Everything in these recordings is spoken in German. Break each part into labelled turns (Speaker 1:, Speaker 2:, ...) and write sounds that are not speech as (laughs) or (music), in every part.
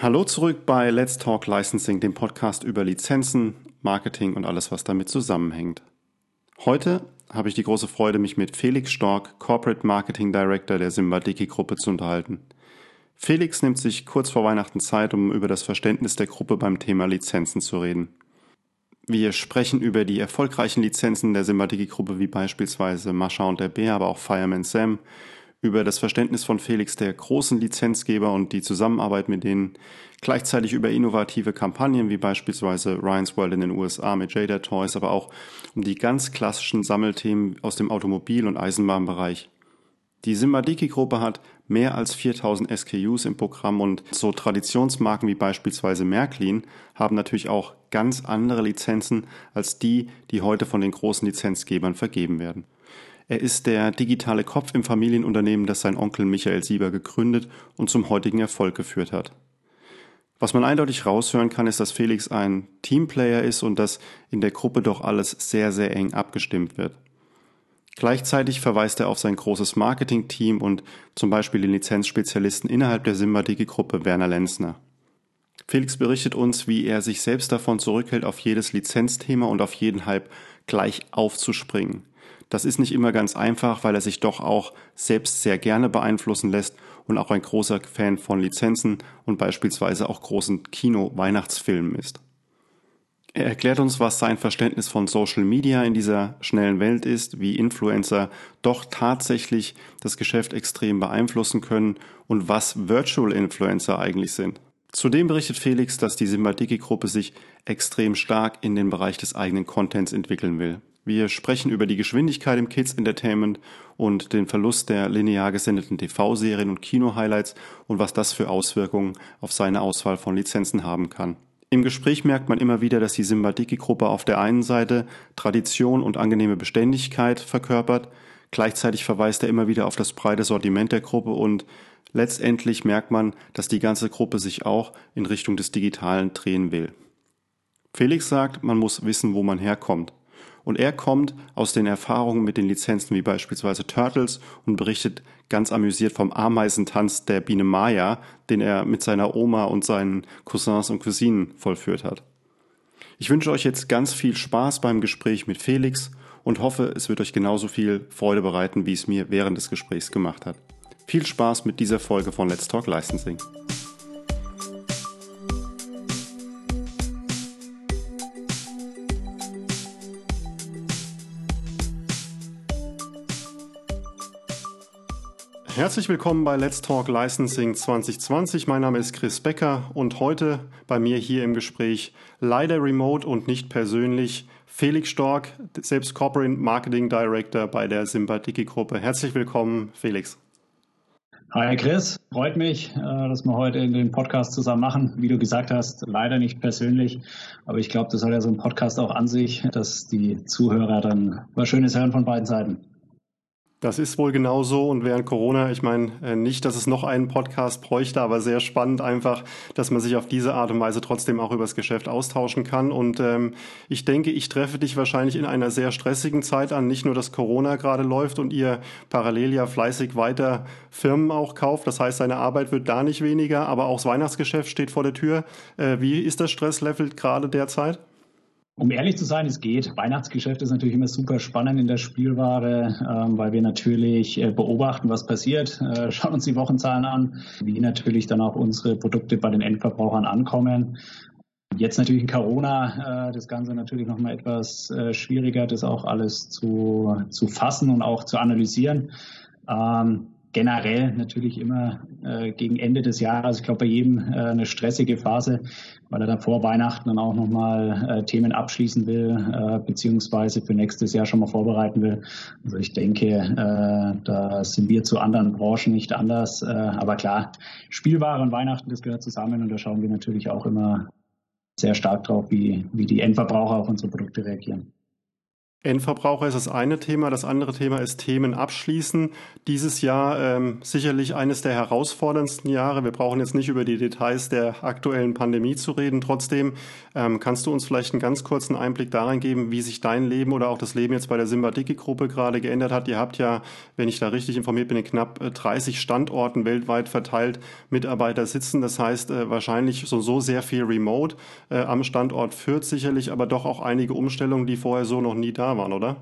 Speaker 1: Hallo zurück bei Let's Talk Licensing, dem Podcast über Lizenzen, Marketing und alles, was damit zusammenhängt. Heute habe ich die große Freude, mich mit Felix Stork, Corporate Marketing Director der Simbadiki Gruppe zu unterhalten. Felix nimmt sich kurz vor Weihnachten Zeit, um über das Verständnis der Gruppe beim Thema Lizenzen zu reden. Wir sprechen über die erfolgreichen Lizenzen der Simbadiki Gruppe wie beispielsweise Mascha und der Bär, aber auch Fireman Sam, über das Verständnis von Felix der großen Lizenzgeber und die Zusammenarbeit mit denen, gleichzeitig über innovative Kampagnen wie beispielsweise Ryan's World in den USA mit Jada Toys, aber auch um die ganz klassischen Sammelthemen aus dem Automobil- und Eisenbahnbereich. Die Simbadiki-Gruppe hat mehr als 4000 SKUs im Programm und so Traditionsmarken wie beispielsweise Märklin haben natürlich auch ganz andere Lizenzen als die, die heute von den großen Lizenzgebern vergeben werden. Er ist der digitale Kopf im Familienunternehmen, das sein Onkel Michael Sieber gegründet und zum heutigen Erfolg geführt hat. Was man eindeutig raushören kann, ist, dass Felix ein Teamplayer ist und dass in der Gruppe doch alles sehr, sehr eng abgestimmt wird. Gleichzeitig verweist er auf sein großes Marketing-Team und zum Beispiel den Lizenzspezialisten innerhalb der Simbadigi-Gruppe Werner Lenzner. Felix berichtet uns, wie er sich selbst davon zurückhält, auf jedes Lizenzthema und auf jeden Hype gleich aufzuspringen. Das ist nicht immer ganz einfach, weil er sich doch auch selbst sehr gerne beeinflussen lässt und auch ein großer Fan von Lizenzen und beispielsweise auch großen Kino-Weihnachtsfilmen ist. Er erklärt uns, was sein Verständnis von Social Media in dieser schnellen Welt ist, wie Influencer doch tatsächlich das Geschäft extrem beeinflussen können und was Virtual Influencer eigentlich sind. Zudem berichtet Felix, dass die Simbadiki-Gruppe sich extrem stark in den Bereich des eigenen Contents entwickeln will. Wir sprechen über die Geschwindigkeit im Kids Entertainment und den Verlust der linear gesendeten TV-Serien und Kino-Highlights und was das für Auswirkungen auf seine Auswahl von Lizenzen haben kann. Im Gespräch merkt man immer wieder, dass die Simbadiki-Gruppe auf der einen Seite Tradition und angenehme Beständigkeit verkörpert, gleichzeitig verweist er immer wieder auf das breite Sortiment der Gruppe und letztendlich merkt man, dass die ganze Gruppe sich auch in Richtung des Digitalen drehen will. Felix sagt, man muss wissen, wo man herkommt. Und er kommt aus den Erfahrungen mit den Lizenzen wie beispielsweise Turtles und berichtet ganz amüsiert vom Ameisentanz der Biene Maya, den er mit seiner Oma und seinen Cousins und Cousinen vollführt hat. Ich wünsche euch jetzt ganz viel Spaß beim Gespräch mit Felix und hoffe, es wird euch genauso viel Freude bereiten, wie es mir während des Gesprächs gemacht hat. Viel Spaß mit dieser Folge von Let's Talk Licensing. Herzlich willkommen bei Let's Talk Licensing 2020. Mein Name ist Chris Becker und heute bei mir hier im Gespräch leider remote und nicht persönlich Felix Stork, selbst Corporate Marketing Director bei der Sympathiki Gruppe. Herzlich willkommen, Felix.
Speaker 2: Hi Chris, freut mich, äh, dass wir heute den Podcast zusammen machen. Wie du gesagt hast, leider nicht persönlich, aber ich glaube, das hat ja so ein Podcast auch an sich, dass die Zuhörer dann was Schönes hören von beiden Seiten.
Speaker 1: Das ist wohl genauso und während Corona, ich meine äh, nicht, dass es noch einen Podcast bräuchte, aber sehr spannend einfach, dass man sich auf diese Art und Weise trotzdem auch übers Geschäft austauschen kann. Und ähm, ich denke, ich treffe dich wahrscheinlich in einer sehr stressigen Zeit an. Nicht nur, dass Corona gerade läuft und ihr parallel ja fleißig weiter Firmen auch kauft. Das heißt, seine Arbeit wird da nicht weniger, aber auch das Weihnachtsgeschäft steht vor der Tür. Äh, wie ist das Stresslevel gerade derzeit?
Speaker 2: Um ehrlich zu sein, es geht. Weihnachtsgeschäft ist natürlich immer super spannend in der Spielware, ähm, weil wir natürlich äh, beobachten, was passiert, äh, (laughs) schauen uns die Wochenzahlen an, wie natürlich dann auch unsere Produkte bei den Endverbrauchern ankommen. Jetzt natürlich in Corona, äh, das Ganze natürlich nochmal etwas schwieriger, das auch alles zu, zu fassen und auch zu analysieren. Ähm, generell natürlich immer äh, gegen Ende des Jahres, ich glaube bei jedem äh, eine stressige Phase, weil er dann vor Weihnachten dann auch nochmal äh, Themen abschließen will, äh, beziehungsweise für nächstes Jahr schon mal vorbereiten will. Also ich denke, äh, da sind wir zu anderen Branchen nicht anders. Äh, aber klar, Spielware und Weihnachten, das gehört zusammen und da schauen wir natürlich auch immer sehr stark drauf, wie, wie die Endverbraucher auf unsere Produkte reagieren.
Speaker 3: Endverbraucher ist das eine Thema. Das andere Thema ist Themen abschließen. Dieses Jahr ähm, sicherlich eines der herausforderndsten Jahre. Wir brauchen jetzt nicht über die Details der aktuellen Pandemie zu reden. Trotzdem ähm, kannst du uns vielleicht einen ganz kurzen Einblick darin geben, wie sich dein Leben oder auch das Leben jetzt bei der Simba-Dicke-Gruppe gerade geändert hat. Ihr habt ja, wenn ich da richtig informiert bin, in knapp 30 äh, Standorten weltweit verteilt Mitarbeiter sitzen. Das heißt äh, wahrscheinlich so, so sehr viel Remote äh, am Standort führt sicherlich, aber doch auch einige Umstellungen, die vorher so noch nie da waren, oder?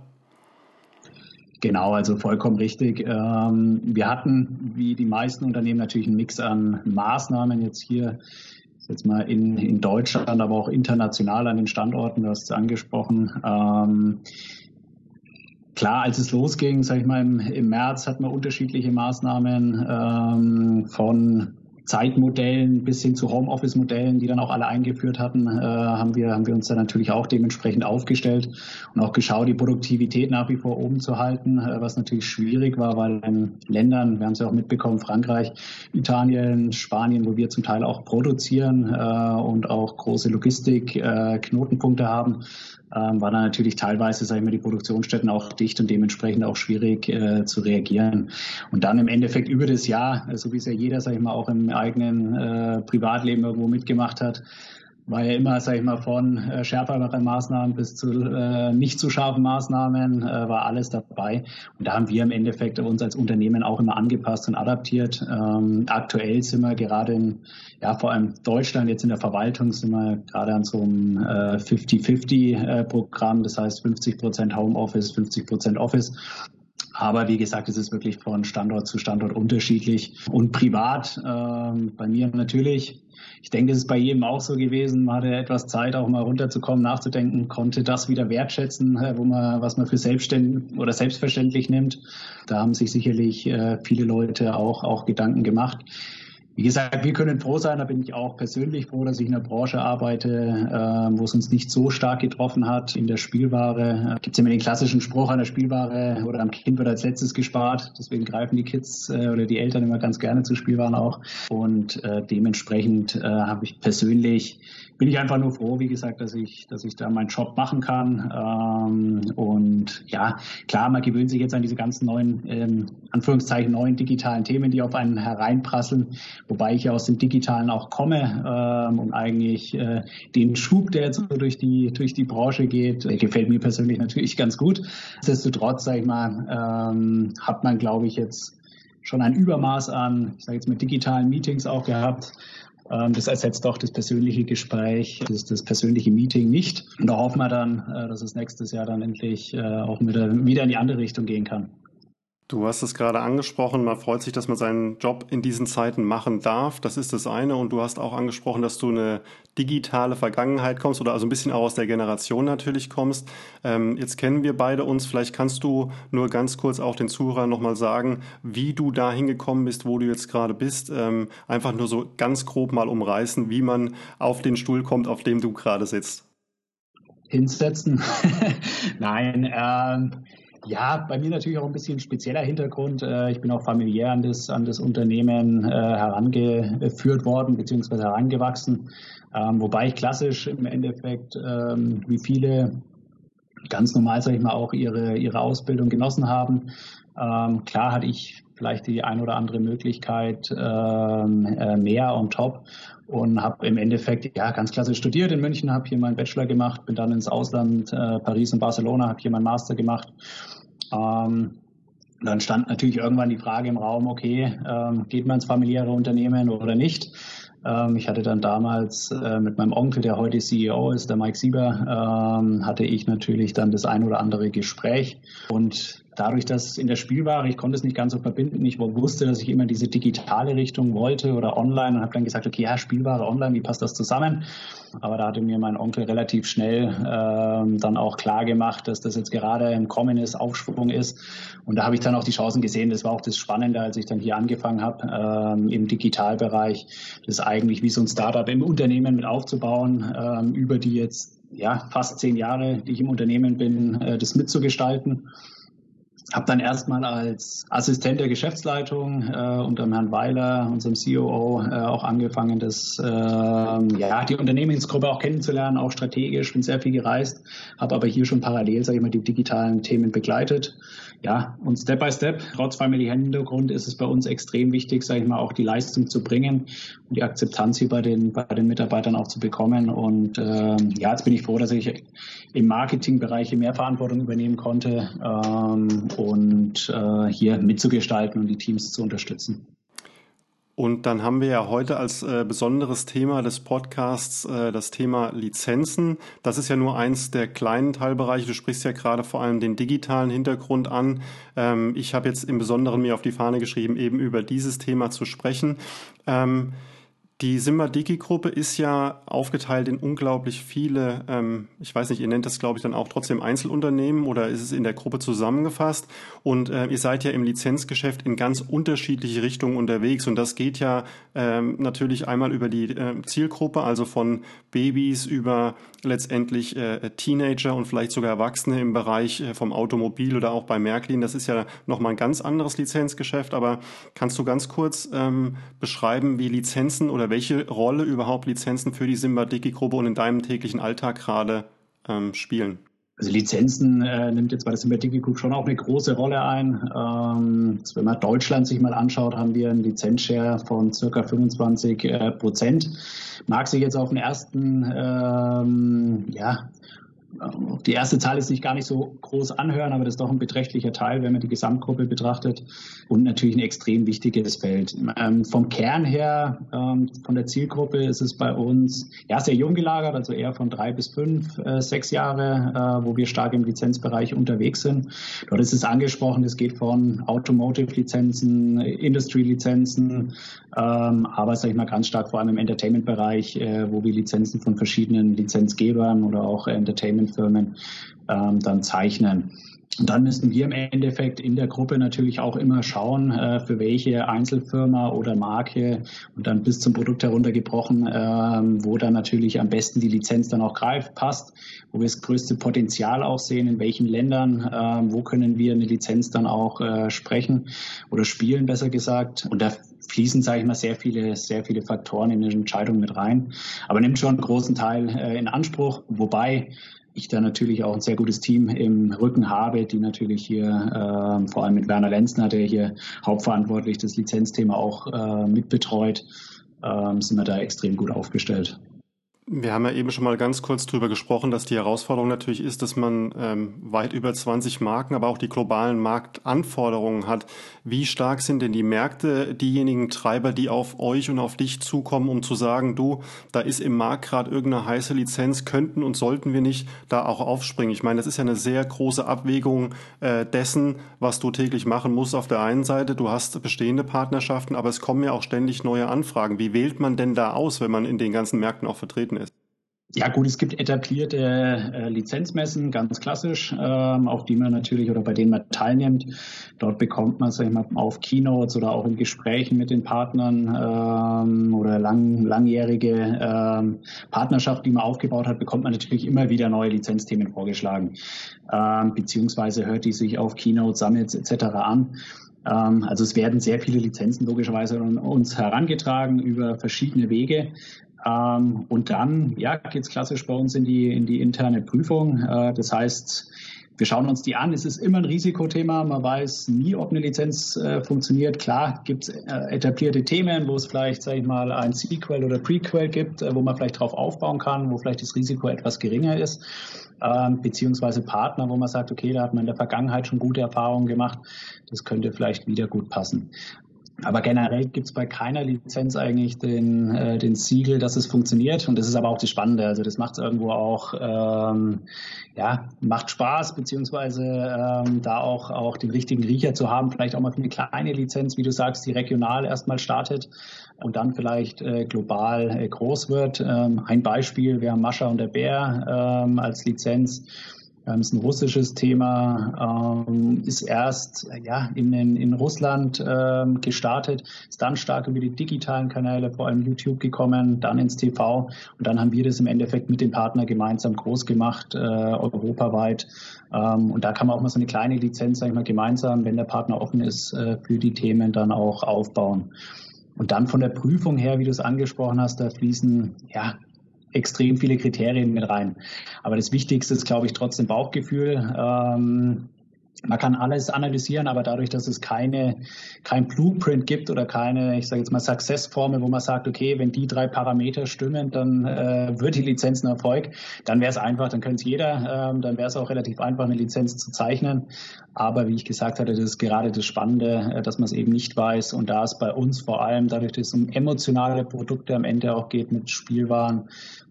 Speaker 2: Genau, also vollkommen richtig. Ähm, wir hatten, wie die meisten Unternehmen, natürlich einen Mix an Maßnahmen jetzt hier, jetzt mal in, in Deutschland, aber auch international an den Standorten, du hast es angesprochen. Ähm, klar, als es losging, sage ich mal, im, im März hatten wir unterschiedliche Maßnahmen ähm, von Zeitmodellen bis hin zu Homeoffice-Modellen, die dann auch alle eingeführt hatten, äh, haben, wir, haben wir uns dann natürlich auch dementsprechend aufgestellt und auch geschaut, die Produktivität nach wie vor oben zu halten, äh, was natürlich schwierig war, weil in Ländern, wir haben es ja auch mitbekommen, Frankreich, Italien, Spanien, wo wir zum Teil auch produzieren äh, und auch große Logistik-Knotenpunkte äh, haben, ähm, war dann natürlich teilweise, sage ich mal, die Produktionsstätten auch dicht und dementsprechend auch schwierig äh, zu reagieren. Und dann im Endeffekt über das Jahr, so wie es ja jeder, sage ich mal, auch im eigenen äh, Privatleben irgendwo mitgemacht hat, war ja immer, sage ich mal, von äh, schärferen Maßnahmen bis zu äh, nicht zu scharfen Maßnahmen, äh, war alles dabei. Und da haben wir im Endeffekt uns als Unternehmen auch immer angepasst und adaptiert. Ähm, aktuell sind wir gerade in, ja, vor allem Deutschland, jetzt in der Verwaltung, sind wir gerade an so einem äh, 50-50-Programm, das heißt 50 Prozent Homeoffice, 50 Prozent Office. Aber wie gesagt, es ist wirklich von Standort zu Standort unterschiedlich. Und privat, ähm, bei mir natürlich, ich denke, es ist bei jedem auch so gewesen. Man hatte etwas Zeit, auch mal runterzukommen, nachzudenken, konnte das wieder wertschätzen, wo man, was man für selbstständig oder selbstverständlich nimmt. Da haben sich sicherlich äh, viele Leute auch, auch Gedanken gemacht. Wie gesagt, wir können froh sein, da bin ich auch persönlich froh, dass ich in einer Branche arbeite, äh, wo es uns nicht so stark getroffen hat. In der Spielware äh, gibt immer den klassischen Spruch, an der Spielware oder am Kind wird als letztes gespart. Deswegen greifen die Kids äh, oder die Eltern immer ganz gerne zu Spielwaren auch. Und dementsprechend habe ich persönlich bin ich einfach nur froh, wie gesagt, dass ich, dass ich da meinen Job machen kann. Ähm, und ja, klar, man gewöhnt sich jetzt an diese ganzen neuen, ähm, Anführungszeichen, neuen digitalen Themen, die auf einen hereinprasseln, wobei ich ja aus dem Digitalen auch komme ähm, und eigentlich äh, den Schub, der jetzt so durch die, durch die Branche geht, der gefällt mir persönlich (laughs) natürlich ganz gut. Nichtsdestotrotz, sage ich mal, ähm, hat man, glaube ich, jetzt schon ein Übermaß an, ich sage jetzt mit digitalen Meetings auch gehabt, ähm, das ersetzt doch das persönliche Gespräch, das, das persönliche Meeting nicht. Und da hoffen wir dann, äh, dass es nächstes Jahr dann endlich äh, auch wieder, wieder in die andere Richtung gehen kann.
Speaker 3: Du hast es gerade angesprochen, man freut sich, dass man seinen Job in diesen Zeiten machen darf. Das ist das eine. Und du hast auch angesprochen, dass du eine digitale Vergangenheit kommst oder also ein bisschen auch aus der Generation natürlich kommst. Ähm, jetzt kennen wir beide uns. Vielleicht kannst du nur ganz kurz auch den Zuhörern nochmal sagen, wie du da hingekommen bist, wo du jetzt gerade bist. Ähm, einfach nur so ganz grob mal umreißen, wie man auf den Stuhl kommt, auf dem du gerade sitzt.
Speaker 2: Hinsetzen? (laughs) Nein, ähm ja, bei mir natürlich auch ein bisschen spezieller Hintergrund. Äh, ich bin auch familiär an das, an das Unternehmen äh, herangeführt worden bzw. herangewachsen. Ähm, wobei ich klassisch im Endeffekt, ähm, wie viele ganz normal, sage ich mal, auch ihre, ihre Ausbildung genossen haben. Ähm, klar hatte ich vielleicht die ein oder andere Möglichkeit äh, mehr on top und habe im Endeffekt ja ganz klassisch studiert in München, habe hier meinen Bachelor gemacht, bin dann ins Ausland, äh, Paris und Barcelona, habe hier meinen Master gemacht ähm, dann stand natürlich irgendwann die Frage im Raum, okay, ähm, geht man ins familiäre Unternehmen oder nicht? Ähm, ich hatte dann damals äh, mit meinem Onkel, der heute CEO ist, der Mike Sieber, ähm, hatte ich natürlich dann das ein oder andere Gespräch. Und dadurch, dass in der Spielware, ich konnte es nicht ganz so verbinden, ich wusste, dass ich immer diese digitale Richtung wollte oder online und habe dann gesagt, okay, ja, Spielware online, wie passt das zusammen? Aber da hatte mir mein Onkel relativ schnell ähm, dann auch klar gemacht, dass das jetzt gerade im Kommen ist, Aufschwung ist. Und da habe ich dann auch die Chancen gesehen. Das war auch das Spannende, als ich dann hier angefangen habe, ähm, im Digitalbereich, das eigentlich wie so ein Startup im Unternehmen mit aufzubauen, ähm, über die jetzt ja fast zehn Jahre, die ich im Unternehmen bin, äh, das mitzugestalten. Habe dann erstmal als Assistent der Geschäftsleitung äh, unter Herrn Weiler, unserem COO, äh, auch angefangen, das, äh, ja, die Unternehmensgruppe auch kennenzulernen, auch strategisch, bin sehr viel gereist, habe aber hier schon parallel, sage ich mal, die digitalen Themen begleitet. Ja, und Step by Step, trotz Family Hintergrund, ist es bei uns extrem wichtig, sage ich mal, auch die Leistung zu bringen und die Akzeptanz hier bei den, bei den Mitarbeitern auch zu bekommen. Und äh, ja, jetzt bin ich froh, dass ich im Marketingbereich mehr Verantwortung übernehmen konnte. Ähm, und äh, hier mitzugestalten und die Teams zu unterstützen.
Speaker 3: Und dann haben wir ja heute als äh, besonderes Thema des Podcasts äh, das Thema Lizenzen. Das ist ja nur eins der kleinen Teilbereiche. Du sprichst ja gerade vor allem den digitalen Hintergrund an. Ähm, ich habe jetzt im Besonderen mir auf die Fahne geschrieben, eben über dieses Thema zu sprechen. Ähm, die Simba-Digi-Gruppe ist ja aufgeteilt in unglaublich viele, ähm, ich weiß nicht, ihr nennt das, glaube ich, dann auch trotzdem Einzelunternehmen oder ist es in der Gruppe zusammengefasst? Und äh, ihr seid ja im Lizenzgeschäft in ganz unterschiedliche Richtungen unterwegs. Und das geht ja ähm, natürlich einmal über die äh, Zielgruppe, also von Babys über letztendlich äh, Teenager und vielleicht sogar Erwachsene im Bereich äh, vom Automobil oder auch bei Märklin. Das ist ja nochmal ein ganz anderes Lizenzgeschäft. Aber kannst du ganz kurz ähm, beschreiben, wie Lizenzen oder welche Rolle überhaupt Lizenzen für die Simba-Diki-Gruppe und in deinem täglichen Alltag gerade ähm, spielen?
Speaker 2: Also Lizenzen äh, nimmt jetzt bei der Sympathie Group schon auch eine große Rolle ein. Ähm, wenn man Deutschland sich mal anschaut, haben wir einen Lizenzshare von circa 25 äh, Prozent. Mag sich jetzt auf den ersten ähm, ja, die erste Zahl ist sich gar nicht so groß anhören, aber das ist doch ein beträchtlicher Teil, wenn man die Gesamtgruppe betrachtet und natürlich ein extrem wichtiges Feld. Ähm, vom Kern her, ähm, von der Zielgruppe ist es bei uns ja sehr jung gelagert, also eher von drei bis fünf, äh, sechs Jahre, äh, wo wir stark im Lizenzbereich unterwegs sind. Dort ist es angesprochen, es geht von Automotive-Lizenzen, Industry-Lizenzen, ähm, aber sage ich mal ganz stark vor allem im Entertainment-Bereich, äh, wo wir Lizenzen von verschiedenen Lizenzgebern oder auch Entertainment Firmen ähm, dann zeichnen. Und dann müssen wir im Endeffekt in der Gruppe natürlich auch immer schauen, äh, für welche Einzelfirma oder Marke und dann bis zum Produkt heruntergebrochen, äh, wo dann natürlich am besten die Lizenz dann auch greift, passt, wo wir das größte Potenzial auch sehen, in welchen Ländern, äh, wo können wir eine Lizenz dann auch äh, sprechen oder spielen, besser gesagt. Und da fließen, sage ich mal, sehr viele, sehr viele Faktoren in die Entscheidung mit rein, aber nimmt schon einen großen Teil äh, in Anspruch, wobei ich da natürlich auch ein sehr gutes Team im Rücken habe, die natürlich hier äh, vor allem mit Werner Lenzner, der hier hauptverantwortlich das Lizenzthema auch äh, mitbetreut, äh, sind wir da extrem gut aufgestellt.
Speaker 3: Wir haben ja eben schon mal ganz kurz drüber gesprochen, dass die Herausforderung natürlich ist, dass man ähm, weit über 20 Marken, aber auch die globalen Marktanforderungen hat. Wie stark sind denn die Märkte, diejenigen Treiber, die auf euch und auf dich zukommen, um zu sagen, du, da ist im Markt gerade irgendeine heiße Lizenz, könnten und sollten wir nicht da auch aufspringen? Ich meine, das ist ja eine sehr große Abwägung äh, dessen, was du täglich machen musst. Auf der einen Seite, du hast bestehende Partnerschaften, aber es kommen ja auch ständig neue Anfragen. Wie wählt man denn da aus, wenn man in den ganzen Märkten auch vertreten?
Speaker 2: Ja gut, es gibt etablierte äh, Lizenzmessen, ganz klassisch, ähm, auf die man natürlich oder bei denen man teilnimmt. Dort bekommt man, sag ich mal, auf Keynotes oder auch in Gesprächen mit den Partnern ähm, oder lang, langjährige ähm, Partnerschaft, die man aufgebaut hat, bekommt man natürlich immer wieder neue Lizenzthemen vorgeschlagen, ähm, beziehungsweise hört die sich auf Keynotes, Summits etc. an. Ähm, also es werden sehr viele Lizenzen logischerweise an uns herangetragen über verschiedene Wege. Ähm, und dann ja, geht es klassisch bei uns in die, in die interne Prüfung. Äh, das heißt, wir schauen uns die an. Es ist immer ein Risikothema. Man weiß nie, ob eine Lizenz äh, funktioniert. Klar gibt es äh, etablierte Themen, wo es vielleicht, sage ich mal, ein Sequel oder Prequel gibt, äh, wo man vielleicht drauf aufbauen kann, wo vielleicht das Risiko etwas geringer ist. Ähm, beziehungsweise Partner, wo man sagt, okay, da hat man in der Vergangenheit schon gute Erfahrungen gemacht. Das könnte vielleicht wieder gut passen. Aber generell gibt es bei keiner Lizenz eigentlich den, äh, den Siegel, dass es funktioniert. Und das ist aber auch das Spannende. Also das macht es irgendwo auch, ähm, ja, macht Spaß, beziehungsweise ähm, da auch, auch den richtigen Riecher zu haben, vielleicht auch mal für eine kleine Lizenz, wie du sagst, die regional erstmal startet und dann vielleicht äh, global äh, groß wird. Ähm, ein Beispiel, wir haben Mascha und der Bär ähm, als Lizenz ähm, ist ein russisches Thema, ähm, ist erst ja, in, in, Russland ähm, gestartet, ist dann stark über die digitalen Kanäle, vor allem YouTube gekommen, dann ins TV und dann haben wir das im Endeffekt mit dem Partner gemeinsam groß gemacht, äh, europaweit. Und da kann man auch mal so eine kleine Lizenz, sag ich mal, gemeinsam, wenn der Partner offen ist, äh, für die Themen dann auch aufbauen. Und dann von der Prüfung her, wie du es angesprochen hast, da fließen ja extrem viele Kriterien mit rein. Aber das Wichtigste ist, glaube ich, trotzdem Bauchgefühl. Ähm, man kann alles analysieren, aber dadurch, dass es keine, kein Blueprint gibt oder keine, ich sage jetzt mal, Success-Formel, wo man sagt, okay, wenn die drei Parameter stimmen, dann äh, wird die Lizenz ein Erfolg, dann wäre es einfach, dann könnte es jeder, ähm, dann wäre es auch relativ einfach, eine Lizenz zu zeichnen. Aber wie ich gesagt hatte, das ist gerade das Spannende, äh, dass man es eben nicht weiß. Und da es bei uns vor allem, dadurch, dass es um emotionale Produkte am Ende auch geht mit Spielwaren,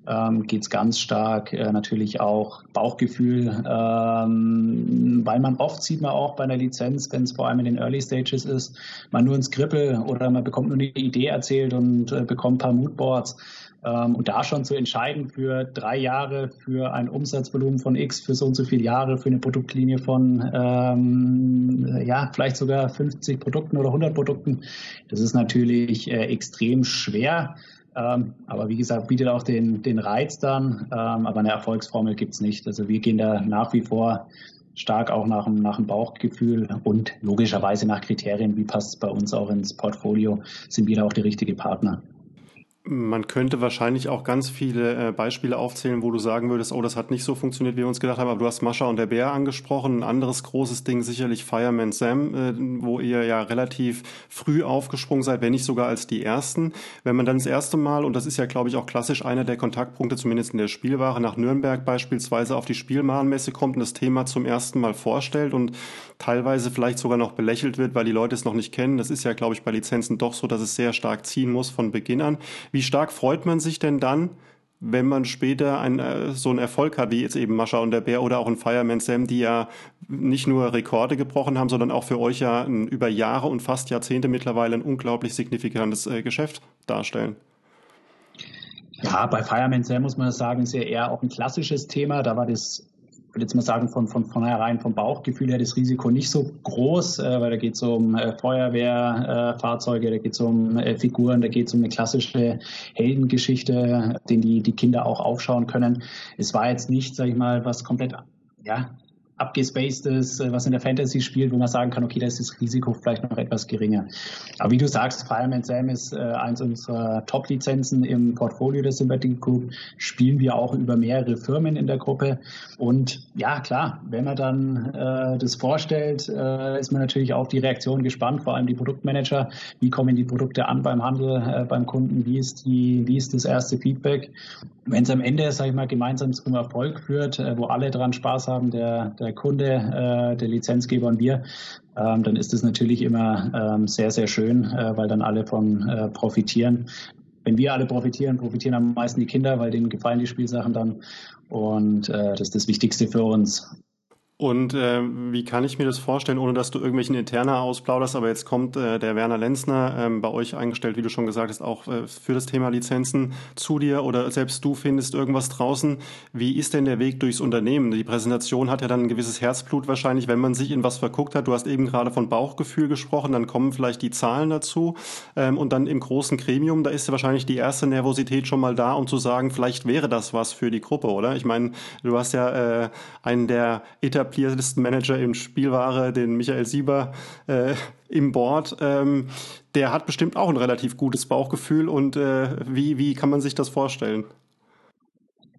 Speaker 2: ähm, geht es ganz stark äh, natürlich auch Bauchgefühl, ähm, weil man oft sieht man auch bei einer Lizenz, wenn es vor allem in den Early Stages ist, man nur ein Skribbel oder man bekommt nur eine Idee erzählt und äh, bekommt ein paar Moodboards. Ähm, und da schon zu entscheiden für drei Jahre, für ein Umsatzvolumen von X, für so und so viele Jahre, für eine Produktlinie von, ähm, ja, vielleicht sogar 50 Produkten oder 100 Produkten, das ist natürlich äh, extrem schwer. Ähm, aber wie gesagt, bietet auch den, den Reiz dann. Ähm, aber eine Erfolgsformel gibt's nicht. Also wir gehen da nach wie vor stark auch nach dem, nach dem Bauchgefühl und logischerweise nach Kriterien, wie passt es bei uns auch ins Portfolio, sind wir da auch der richtige Partner.
Speaker 3: Man könnte wahrscheinlich auch ganz viele äh, Beispiele aufzählen, wo du sagen würdest, oh, das hat nicht so funktioniert, wie wir uns gedacht haben. Aber du hast Mascha und der Bär angesprochen. Ein anderes großes Ding sicherlich Fireman Sam, äh, wo ihr ja relativ früh aufgesprungen seid, wenn nicht sogar als die Ersten. Wenn man dann das erste Mal, und das ist ja, glaube ich, auch klassisch einer der Kontaktpunkte, zumindest in der Spielware, nach Nürnberg beispielsweise auf die Spielmarenmesse kommt und das Thema zum ersten Mal vorstellt und teilweise vielleicht sogar noch belächelt wird, weil die Leute es noch nicht kennen. Das ist ja, glaube ich, bei Lizenzen doch so, dass es sehr stark ziehen muss von Beginn an. Wie stark freut man sich denn dann, wenn man später ein, äh, so einen Erfolg hat, wie jetzt eben Mascha und der Bär oder auch ein Fireman Sam, die ja nicht nur Rekorde gebrochen haben, sondern auch für euch ja ein, über Jahre und fast Jahrzehnte mittlerweile ein unglaublich signifikantes äh, Geschäft darstellen?
Speaker 2: Ja, bei Fireman Sam muss man sagen, ist ja eher auch ein klassisches Thema. Da war das würde jetzt mal sagen, von, von vornherein vom Bauchgefühl her das Risiko nicht so groß, äh, weil da geht es um äh, Feuerwehrfahrzeuge, äh, da geht es um äh, Figuren, da geht es um eine klassische Heldengeschichte, den die, die Kinder auch aufschauen können. Es war jetzt nicht, sage ich mal, was komplett ja, abgespacedes, äh, was in der Fantasy spielt, wo man sagen kann, okay, da ist das Risiko vielleicht noch etwas geringer. Aber wie du sagst, Fireman Sam ist äh, eins unserer Top-Lizenzen im Portfolio der Sympathy Group, spielen wir auch über mehrere Firmen in der Gruppe. Und ja, klar, wenn man dann äh, das vorstellt, äh, ist man natürlich auf die Reaktion gespannt, vor allem die Produktmanager. Wie kommen die Produkte an beim Handel, äh, beim Kunden? Wie ist, die, wie ist das erste Feedback? Wenn es am Ende, sage ich mal, gemeinsam zum Erfolg führt, äh, wo alle dran Spaß haben, der, der der Kunde, äh, der Lizenzgeber und wir, ähm, dann ist es natürlich immer ähm, sehr, sehr schön, äh, weil dann alle von äh, profitieren. Wenn wir alle profitieren, profitieren am meisten die Kinder, weil denen gefallen die Spielsachen dann. Und äh, das ist das Wichtigste für uns.
Speaker 3: Und äh, wie kann ich mir das vorstellen, ohne dass du irgendwelchen Interna ausplauderst, aber jetzt kommt äh, der Werner Lenzner ähm, bei euch eingestellt, wie du schon gesagt hast, auch äh, für das Thema Lizenzen zu dir oder selbst du findest irgendwas draußen. Wie ist denn der Weg durchs Unternehmen? Die Präsentation hat ja dann ein gewisses Herzblut wahrscheinlich, wenn man sich in was verguckt hat. Du hast eben gerade von Bauchgefühl gesprochen, dann kommen vielleicht die Zahlen dazu ähm, und dann im großen Gremium, da ist ja wahrscheinlich die erste Nervosität schon mal da, um zu sagen, vielleicht wäre das was für die Gruppe, oder? Ich meine, du hast ja äh, einen der etablierten Player-Listenmanager im Spielware, den Michael Sieber, äh, im Board. Ähm, der hat bestimmt auch ein relativ gutes Bauchgefühl und äh, wie, wie kann man sich das vorstellen?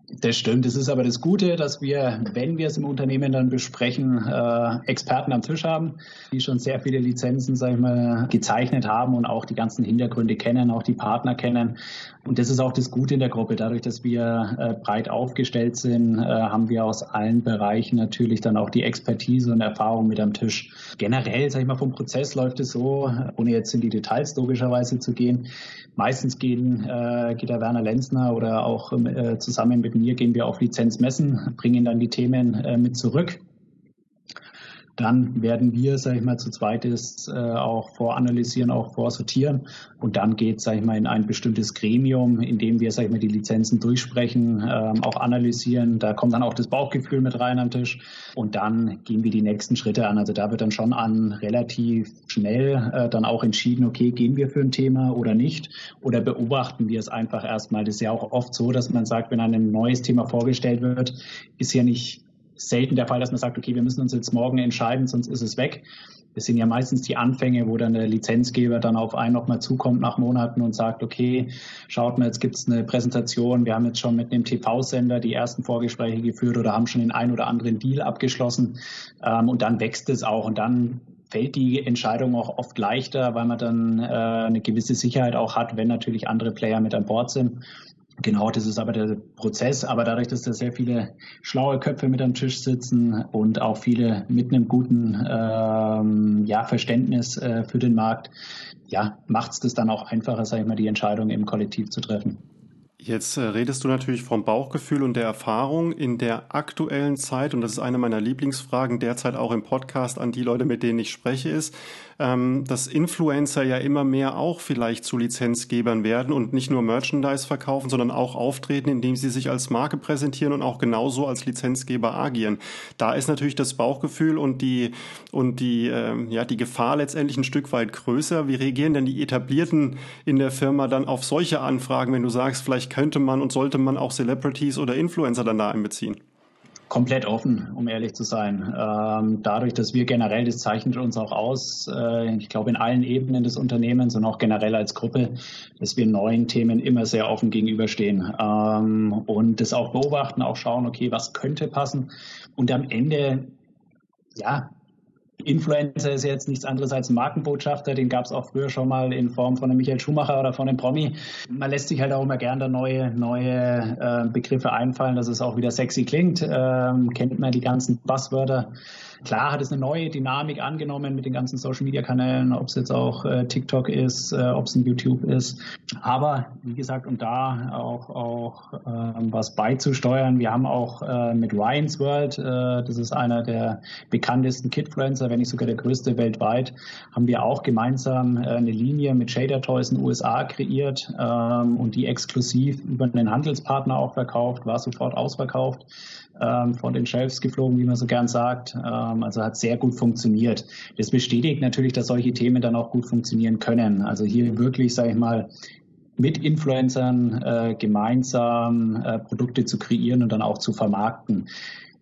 Speaker 2: Das stimmt. Das ist aber das Gute, dass wir, wenn wir es im Unternehmen dann besprechen, äh, Experten am Tisch haben, die schon sehr viele Lizenzen, sag ich mal, gezeichnet haben und auch die ganzen Hintergründe kennen, auch die Partner kennen. Und das ist auch das Gute in der Gruppe. Dadurch, dass wir äh, breit aufgestellt sind, äh, haben wir aus allen Bereichen natürlich dann auch die Expertise und Erfahrung mit am Tisch. Generell, sag ich mal, vom Prozess läuft es so, ohne jetzt in die Details logischerweise zu gehen. Meistens gehen, äh, geht der Werner Lenzner oder auch äh, zusammen mit mir gehen wir auf Lizenzmessen, bringen dann die Themen äh, mit zurück Dann werden wir, sage ich mal, zu zweites äh, auch voranalysieren, auch vorsortieren. Und dann geht, sage ich mal, in ein bestimmtes Gremium, in dem wir, sage ich mal, die Lizenzen durchsprechen, ähm, auch analysieren. Da kommt dann auch das Bauchgefühl mit rein am Tisch. Und dann gehen wir die nächsten Schritte an. Also da wird dann schon an relativ schnell äh, dann auch entschieden, okay, gehen wir für ein Thema oder nicht? Oder beobachten wir es einfach erstmal? Das ist ja auch oft so, dass man sagt, wenn ein neues Thema vorgestellt wird, ist ja nicht selten der Fall, dass man sagt, okay, wir müssen uns jetzt morgen entscheiden, sonst ist es weg. Das sind ja meistens die Anfänge, wo dann der Lizenzgeber dann auf einen nochmal zukommt nach Monaten und sagt, okay, schaut mal, jetzt gibt es eine Präsentation, wir haben jetzt schon mit einem TV-Sender die ersten Vorgespräche geführt oder haben schon den einen oder anderen Deal abgeschlossen ähm, und dann wächst es auch und dann fällt die Entscheidung auch oft leichter, weil man dann äh, eine gewisse Sicherheit auch hat, wenn natürlich andere Player mit an Bord sind. Genau, das ist aber der Prozess. Aber dadurch, dass da sehr viele schlaue Köpfe mit am Tisch sitzen und auch viele mit einem guten ähm, ja, Verständnis äh, für den Markt, ja, macht es das dann auch einfacher, sage ich mal, die Entscheidung im Kollektiv zu treffen.
Speaker 3: Jetzt äh, redest du natürlich vom Bauchgefühl und der Erfahrung in der aktuellen Zeit, und das ist eine meiner Lieblingsfragen derzeit auch im Podcast an die Leute, mit denen ich spreche, ist, ähm, dass Influencer ja immer mehr auch vielleicht zu Lizenzgebern werden und nicht nur Merchandise verkaufen, sondern auch auftreten, indem sie sich als Marke präsentieren und auch genauso als Lizenzgeber agieren. Da ist natürlich das Bauchgefühl und die und die äh, ja die Gefahr letztendlich ein Stück weit größer. Wie reagieren denn die Etablierten in der Firma dann auf solche Anfragen, wenn du sagst, vielleicht könnte man und sollte man auch Celebrities oder Influencer dann da einbeziehen?
Speaker 2: Komplett offen, um ehrlich zu sein. Ähm, dadurch, dass wir generell, das zeichnet uns auch aus, äh, ich glaube in allen Ebenen des Unternehmens und auch generell als Gruppe, dass wir neuen Themen immer sehr offen gegenüberstehen ähm, und das auch beobachten, auch schauen, okay, was könnte passen und am Ende ja, Influencer ist jetzt nichts anderes als Markenbotschafter, den gab es auch früher schon mal in Form von einem Michael Schumacher oder von einem Promi. Man lässt sich halt auch immer gerne neue, neue äh, Begriffe einfallen, dass es auch wieder sexy klingt. Ähm, kennt man die ganzen Buzzwörter Klar hat es eine neue Dynamik angenommen mit den ganzen Social-Media-Kanälen, ob es jetzt auch äh, TikTok ist, äh, ob es ein YouTube ist. Aber wie gesagt, um da auch, auch ähm, was beizusteuern, wir haben auch äh, mit Ryan's World, äh, das ist einer der bekanntesten Kidfluencer, wenn nicht sogar der größte weltweit, haben wir auch gemeinsam äh, eine Linie mit Shader Toys in den USA kreiert ähm, und die exklusiv über einen Handelspartner auch verkauft, war sofort ausverkauft ähm, von den Shelves geflogen, wie man so gern sagt. Ähm, also hat sehr gut funktioniert. Das bestätigt natürlich, dass solche Themen dann auch gut funktionieren können. Also hier wirklich, sage ich mal, mit Influencern äh, gemeinsam äh, Produkte zu kreieren und dann auch zu vermarkten.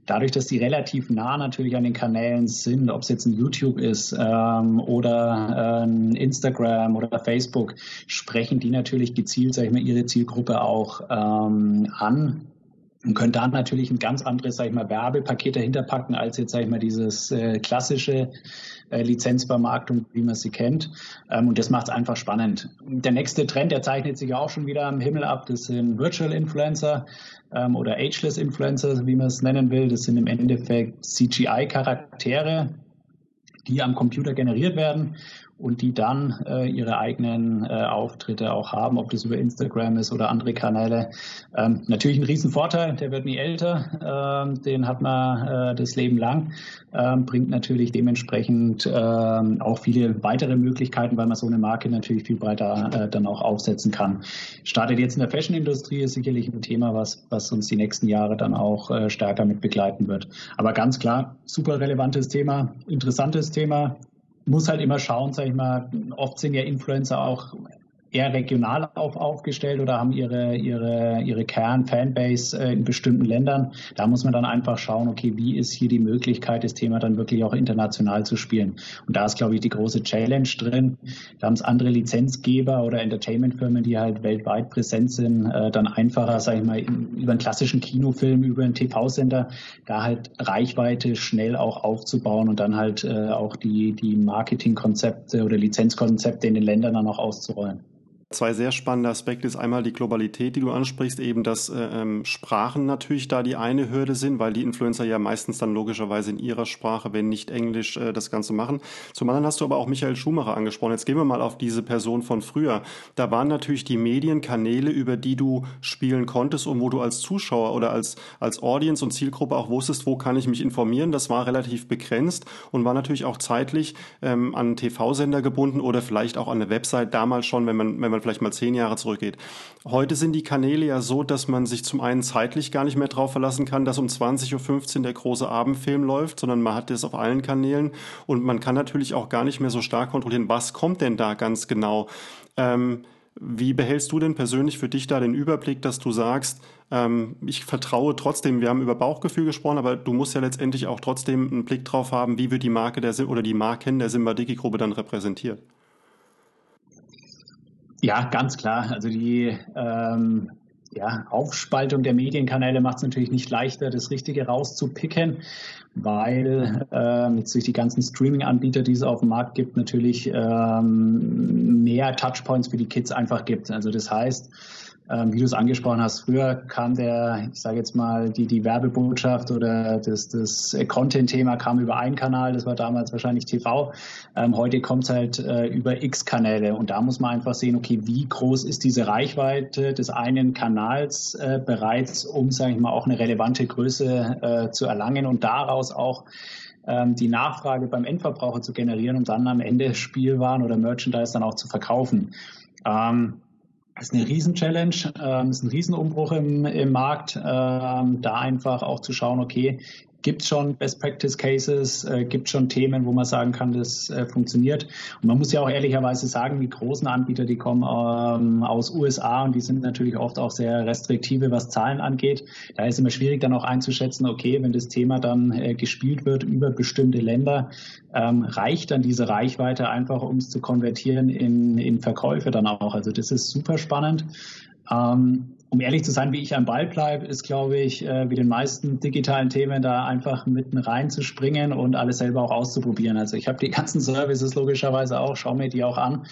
Speaker 2: Dadurch, dass die relativ nah natürlich an den Kanälen sind, ob es jetzt ein YouTube ist ähm, oder ein Instagram oder Facebook, sprechen die natürlich gezielt, sage ich mal, ihre Zielgruppe auch ähm, an und können da natürlich ein ganz anderes, sag ich mal, Werbepaket dahinter packen, als jetzt, sag ich mal, dieses äh, klassische äh, Lizenzvermarktung, wie man sie kennt. Ähm, und das macht es einfach spannend. Der nächste Trend, der zeichnet sich auch schon wieder am Himmel ab, das sind Virtual Influencer ähm, oder Ageless Influencer, wie man es nennen will. Das sind im Endeffekt CGI-Charaktere, die am Computer generiert werden und die dann äh, ihre eigenen äh, Auftritte auch haben, ob das über Instagram ist oder andere Kanäle. Ähm, natürlich ein Riesenvorteil, der wird nie älter, ähm, den hat man äh, das Leben lang, ähm, bringt natürlich dementsprechend ähm, auch viele weitere Möglichkeiten, weil man so eine Marke natürlich viel breiter äh, dann auch aufsetzen kann. Startet jetzt in der Fashion-Industrie, ist sicherlich ein Thema, was, was uns die nächsten Jahre dann auch äh, stärker mit begleiten wird. Aber ganz klar, super relevantes Thema, interessantes Thema, muss halt immer schauen, sag ich mal, oft sind ja Influencer auch eher regional auf, aufgestellt oder haben ihre, ihre, ihre Kern-Fanbase äh, in bestimmten Ländern. Da muss man dann einfach schauen, okay, wie ist hier die Möglichkeit, das Thema dann wirklich auch international zu spielen. Und da ist, glaube ich, die große Challenge drin. Da haben es andere Lizenzgeber oder Entertainment-Firmen, die halt weltweit präsent sind, äh, dann einfacher, sage ich mal, über einen klassischen Kinofilm, über einen TV-Sender, da halt Reichweite schnell auch aufzubauen und dann halt äh, auch die, die Marketingkonzepte oder Lizenzkonzepte in den Ländern dann auch auszurollen.
Speaker 3: Zwei sehr spannende Aspekte ist einmal die Globalität, die du ansprichst, eben dass äh, ähm, Sprachen natürlich da die eine Hürde sind, weil die Influencer ja meistens dann logischerweise in ihrer Sprache, wenn nicht Englisch, äh, das Ganze machen. Zum anderen hast du aber auch Michael Schumacher angesprochen. Jetzt gehen wir mal auf diese Person von früher. Da waren natürlich die Medienkanäle, über die du spielen konntest und wo du als Zuschauer oder als, als Audience und Zielgruppe auch wusstest, wo kann ich mich informieren. Das war relativ begrenzt und war natürlich auch zeitlich ähm, an TV-Sender gebunden oder vielleicht auch an eine Website damals schon, wenn man, wenn man vielleicht mal zehn Jahre zurückgeht. Heute sind die Kanäle ja so, dass man sich zum einen zeitlich gar nicht mehr darauf verlassen kann, dass um 20.15 Uhr der große Abendfilm läuft, sondern man hat das auf allen Kanälen und man kann natürlich auch gar nicht mehr so stark kontrollieren, was kommt denn da ganz genau. Ähm, wie behältst du denn persönlich für dich da den Überblick, dass du sagst, ähm, ich vertraue trotzdem, wir haben über Bauchgefühl gesprochen, aber du musst ja letztendlich auch trotzdem einen Blick drauf haben, wie wird die Marke der oder die Marken der Simba Digi Gruppe dann repräsentiert?
Speaker 2: Ja, ganz klar. Also die ähm, ja, Aufspaltung der Medienkanäle macht es natürlich nicht leichter, das Richtige rauszupicken, weil ähm, jetzt durch die ganzen Streaming-Anbieter, die es auf dem Markt gibt, natürlich ähm, mehr Touchpoints für die Kids einfach gibt. Also das heißt, wie du es angesprochen hast, früher kam der, ich sage jetzt mal, die, die Werbebotschaft oder das, das Content-Thema kam über einen Kanal, das war damals wahrscheinlich TV. Ähm, heute kommt es halt äh, über X Kanäle und da muss man einfach sehen, okay, wie groß ist diese Reichweite des einen Kanals äh, bereits, um, sage ich mal, auch eine relevante Größe äh, zu erlangen und daraus auch ähm, die Nachfrage beim Endverbraucher zu generieren und dann am Ende Spielwaren oder Merchandise dann auch zu verkaufen. Ähm, das ist eine Riesen-Challenge, ähm, ist ein Riesenumbruch im, im Markt, ähm, da einfach auch zu schauen, okay, gibt es schon Best Practice Cases, äh, gibt schon Themen, wo man sagen kann, das äh, funktioniert. Und man muss ja auch ehrlicherweise sagen, die großen Anbieter, die kommen ähm, aus USA und die sind natürlich oft auch sehr restriktive, was Zahlen angeht. Da ist immer schwierig dann auch einzuschätzen, okay, wenn das Thema dann äh, gespielt wird über bestimmte Länder, ähm, reicht dann diese Reichweite einfach, um es zu konvertieren in, in Verkäufe dann auch. Also das ist super spannend. Ähm, um ehrlich zu sein, wie ich am Ball bleibe, ist, glaube ich, äh, wie den meisten digitalen Themen da einfach mitten reinzuspringen und alles selber auch auszuprobieren. Also ich habe die ganzen Services logischerweise auch, schaue mir die auch an.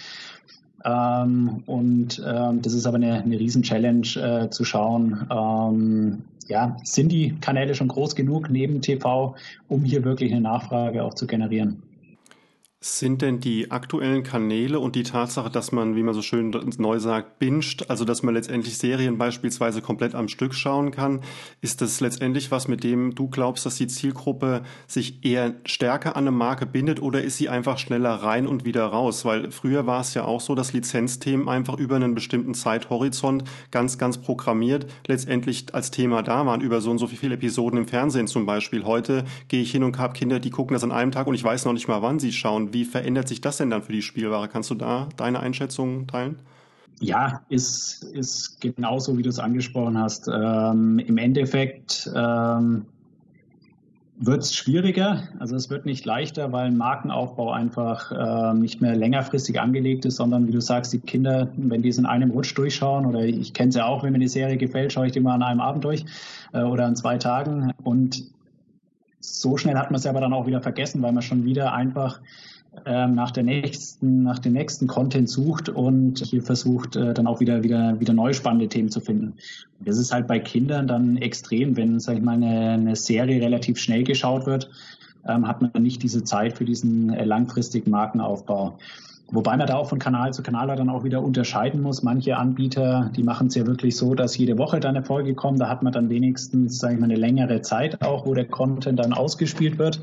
Speaker 2: Ähm, und ähm, das ist aber eine, eine Riesen-Challenge äh, zu schauen, ähm, ja, sind die Kanäle schon groß genug neben TV, um hier wirklich eine Nachfrage auch zu generieren?
Speaker 3: Sind denn die aktuellen Kanäle und die Tatsache, dass man, wie man so schön neu sagt, binscht, also dass man letztendlich Serien beispielsweise komplett am Stück schauen kann, ist das letztendlich was, mit dem du glaubst, dass die Zielgruppe sich eher stärker an eine Marke bindet oder ist sie einfach schneller rein und wieder raus? Weil früher war es ja auch so, dass Lizenzthemen einfach über einen bestimmten Zeithorizont ganz, ganz programmiert letztendlich als Thema da waren, über so und so viele Episoden im Fernsehen zum Beispiel. Heute gehe ich hin und habe Kinder, die gucken das an einem Tag und ich weiß noch nicht mal, wann sie schauen wie verändert sich das denn dann für die Spielware? Kannst du da deine Einschätzung teilen?
Speaker 2: Ja, ist, ist genauso, wie du es angesprochen hast. Ähm, Im Endeffekt ähm, wird es schwieriger. Also es wird nicht leichter, weil ein Markenaufbau einfach äh, nicht mehr längerfristig angelegt ist, sondern wie du sagst, die Kinder, wenn die es in einem Rutsch durchschauen, oder ich kenne es ja auch, wenn mir die Serie gefällt, schaue ich die mal an einem Abend durch äh, oder an zwei Tagen. Und so schnell hat man es aber dann auch wieder vergessen, weil man schon wieder einfach nach der nächsten, nach dem nächsten Content sucht und hier versucht, äh, dann auch wieder, wieder, wieder neue spannende Themen zu finden. Das ist halt bei Kindern dann extrem, wenn, sag ich mal, eine, eine Serie relativ schnell geschaut wird, ähm, hat man nicht diese Zeit für diesen äh, langfristigen Markenaufbau. Wobei man da auch von Kanal zu Kanal dann auch wieder unterscheiden muss. Manche Anbieter, die machen es ja wirklich so, dass jede Woche dann eine Folge kommt. Da hat man dann wenigstens, sage ich mal, eine längere Zeit auch, wo der Content dann ausgespielt wird.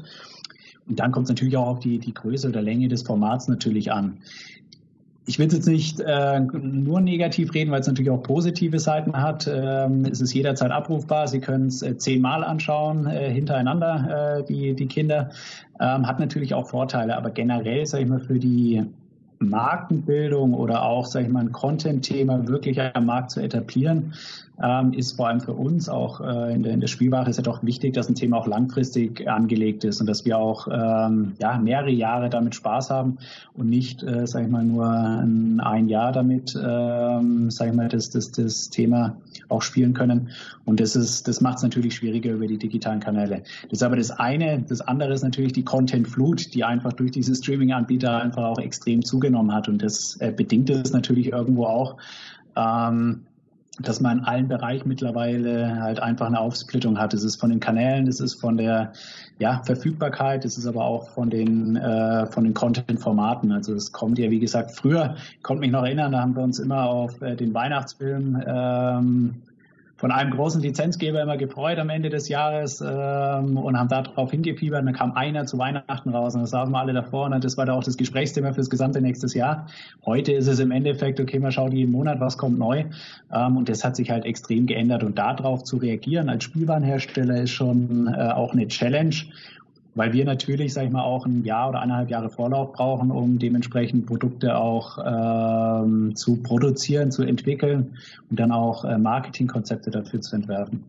Speaker 2: Und dann kommt es natürlich auch auf die, die Größe oder Länge des Formats natürlich an. Ich will jetzt nicht äh, nur negativ reden, weil es natürlich auch positive Seiten hat. Ähm, es ist jederzeit abrufbar. Sie können es äh, zehnmal anschauen, äh, hintereinander, äh, die, die Kinder. Ähm, hat natürlich auch Vorteile, aber generell, sage ich mal, für die Markenbildung oder auch, sage ich mal, ein Content-Thema wirklich am Markt zu etablieren, ähm, ist vor allem für uns auch äh, in, der, in der Spielware ist ja doch wichtig, dass ein Thema auch langfristig angelegt ist und dass wir auch ähm, ja, mehrere Jahre damit Spaß haben und nicht, äh, sage ich mal, nur ein, ein Jahr damit, ähm, sage ich mal, das, das, das Thema auch spielen können. Und das ist, das macht es natürlich schwieriger über die digitalen Kanäle. Das ist aber das eine. Das andere ist natürlich die Content-Flut, die einfach durch diese Streaming-Anbieter einfach auch extrem zugenommen hat. Und das äh, bedingt es natürlich irgendwo auch. Ähm, dass man in allen Bereichen mittlerweile halt einfach eine Aufsplittung hat. Das ist von den Kanälen, das ist von der ja, Verfügbarkeit, das ist aber auch von den, äh, von den Content-Formaten. Also es kommt ja, wie gesagt, früher, konnte mich noch erinnern, da haben wir uns immer auf äh, den Weihnachtsfilm ähm, von einem großen Lizenzgeber immer gefreut am Ende des Jahres ähm, und haben darauf hingefiebert. Und dann kam einer zu Weihnachten raus und da saßen wir alle davor und das war da auch das Gesprächsthema für das gesamte nächste Jahr. Heute ist es im Endeffekt, okay, man schaut jeden Monat, was kommt neu ähm, und das hat sich halt extrem geändert und darauf zu reagieren als Spielwarenhersteller ist schon äh, auch eine Challenge weil wir natürlich, sage ich mal, auch ein Jahr oder eineinhalb Jahre Vorlauf brauchen, um dementsprechend Produkte auch ähm, zu produzieren, zu entwickeln und dann auch äh, Marketingkonzepte dafür zu entwerfen.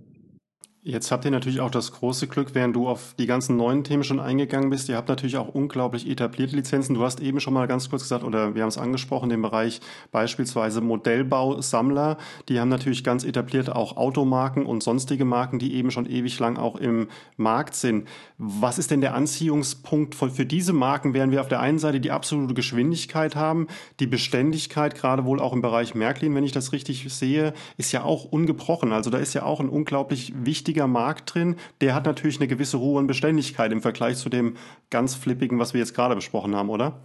Speaker 3: Jetzt habt ihr natürlich auch das große Glück, während du auf die ganzen neuen Themen schon eingegangen bist. Ihr habt natürlich auch unglaublich etablierte Lizenzen. Du hast eben schon mal ganz kurz gesagt, oder wir haben es angesprochen, den Bereich beispielsweise Modellbausammler. Die haben natürlich ganz etabliert auch Automarken und sonstige Marken, die eben schon ewig lang auch im Markt sind. Was ist denn der Anziehungspunkt für diese Marken, während wir auf der einen Seite die absolute Geschwindigkeit haben, die Beständigkeit, gerade wohl auch im Bereich Märklin, wenn ich das richtig sehe, ist ja auch ungebrochen. Also da ist ja auch ein unglaublich wichtiger wichtiger Markt drin. Der hat natürlich eine gewisse Ruhe und Beständigkeit im Vergleich zu dem ganz flippigen, was wir jetzt gerade besprochen haben, oder?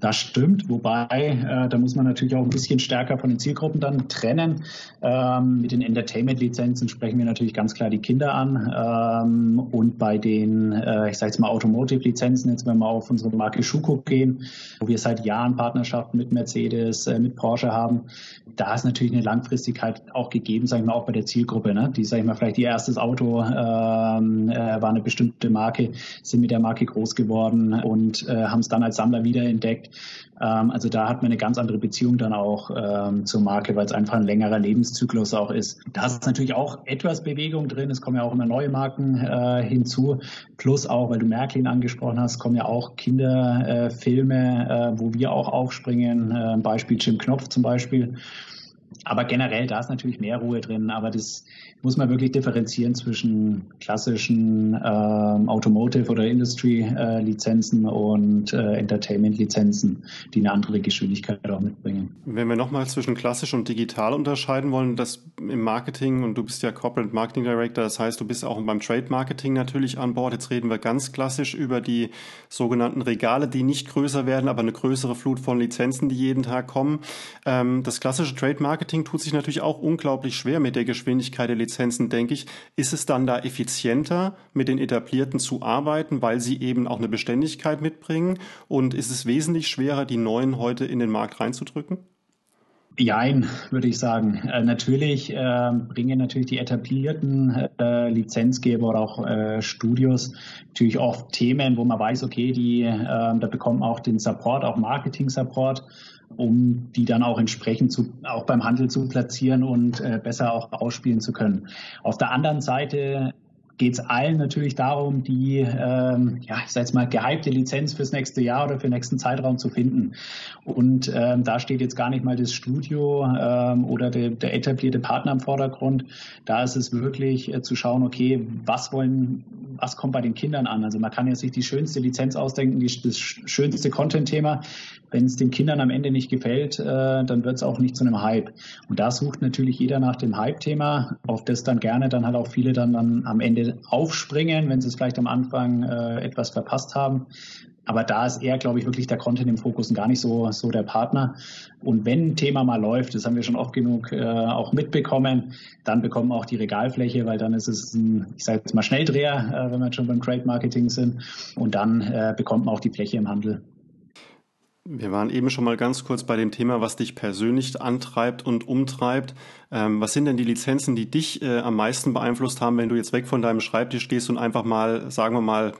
Speaker 2: Das stimmt, wobei äh, da muss man natürlich auch ein bisschen stärker von den Zielgruppen dann trennen. Ähm, mit den Entertainment-Lizenzen sprechen wir natürlich ganz klar die Kinder an. Ähm, und bei den, äh, ich sage jetzt mal Automotive-Lizenzen, jetzt wenn wir auf unsere Marke Schuko gehen, wo wir seit Jahren Partnerschaften mit Mercedes, äh, mit Porsche haben, da ist natürlich eine Langfristigkeit auch gegeben, sagen wir auch bei der Zielgruppe. Ne? Die, sage ich mal, vielleicht ihr erstes Auto ähm, äh, war eine bestimmte Marke, sind mit der Marke groß geworden und äh, haben es dann als Sammler wiederentdeckt ähm, also da hat man eine ganz andere Beziehung dann auch ähm, zur Marke, weil es einfach ein längerer Lebenszyklus auch ist. Da ist natürlich auch etwas Bewegung drin. Es kommen ja auch immer neue Marken äh, hinzu. Plus auch, weil du Märklin angesprochen hast, kommen ja auch Kinderfilme, äh, wo wir auch aufspringen. Äh, Beispiel Jim Knopf zum Beispiel. Aber generell, da ist natürlich mehr Ruhe drin. Aber das muss man wirklich differenzieren zwischen klassischen ähm, Automotive- oder Industry-Lizenzen äh, und äh, Entertainment-Lizenzen, die eine andere Geschwindigkeit auch mitbringen.
Speaker 3: Wenn wir nochmal zwischen klassisch und digital unterscheiden wollen, das im Marketing, und du bist ja Corporate Marketing Director, das heißt, du bist auch beim Trade Marketing natürlich an Bord. Jetzt reden wir ganz klassisch über die sogenannten Regale, die nicht größer werden, aber eine größere Flut von Lizenzen, die jeden Tag kommen. Ähm, das klassische Trade Marketing tut sich natürlich auch unglaublich schwer mit der Geschwindigkeit der Lizenzen denke ich, ist es dann da effizienter, mit den etablierten zu arbeiten, weil sie eben auch eine Beständigkeit mitbringen? Und ist es wesentlich schwerer, die neuen heute in den Markt reinzudrücken?
Speaker 2: Jein, würde ich sagen. Äh, natürlich äh, bringen natürlich die etablierten äh, Lizenzgeber oder auch äh, Studios natürlich oft Themen, wo man weiß, okay, die, äh, da bekommt man auch den Support, auch Marketing-Support um die dann auch entsprechend zu, auch beim Handel zu platzieren und äh, besser auch ausspielen zu können. Auf der anderen Seite geht es allen natürlich darum, die, ähm, ja, ich sage jetzt mal, gehypte Lizenz fürs nächste Jahr oder für den nächsten Zeitraum zu finden. Und ähm, da steht jetzt gar nicht mal das Studio ähm, oder der, der etablierte Partner im Vordergrund. Da ist es wirklich äh, zu schauen, okay, was wollen, was kommt bei den Kindern an? Also man kann ja sich die schönste Lizenz ausdenken, die, das schönste Content-Thema. Wenn es den Kindern am Ende nicht gefällt, äh, dann wird es auch nicht zu einem Hype. Und da sucht natürlich jeder nach dem Hype-Thema, auf das dann gerne dann halt auch viele dann, dann am Ende aufspringen, wenn sie es vielleicht am Anfang äh, etwas verpasst haben. Aber da ist eher, glaube ich, wirklich der Content im Fokus und gar nicht so, so der Partner. Und wenn ein Thema mal läuft, das haben wir schon oft genug äh, auch mitbekommen, dann bekommen wir auch die Regalfläche, weil dann ist es ein, ich sage jetzt mal Schnelldreher, äh, wenn wir schon beim Trade Marketing sind. Und dann äh, bekommt man auch die Fläche im Handel.
Speaker 3: Wir waren eben schon mal ganz kurz bei dem Thema, was dich persönlich antreibt und umtreibt. Ähm, was sind denn die Lizenzen, die dich äh, am meisten beeinflusst haben, wenn du jetzt weg von deinem Schreibtisch gehst und einfach mal, sagen wir mal,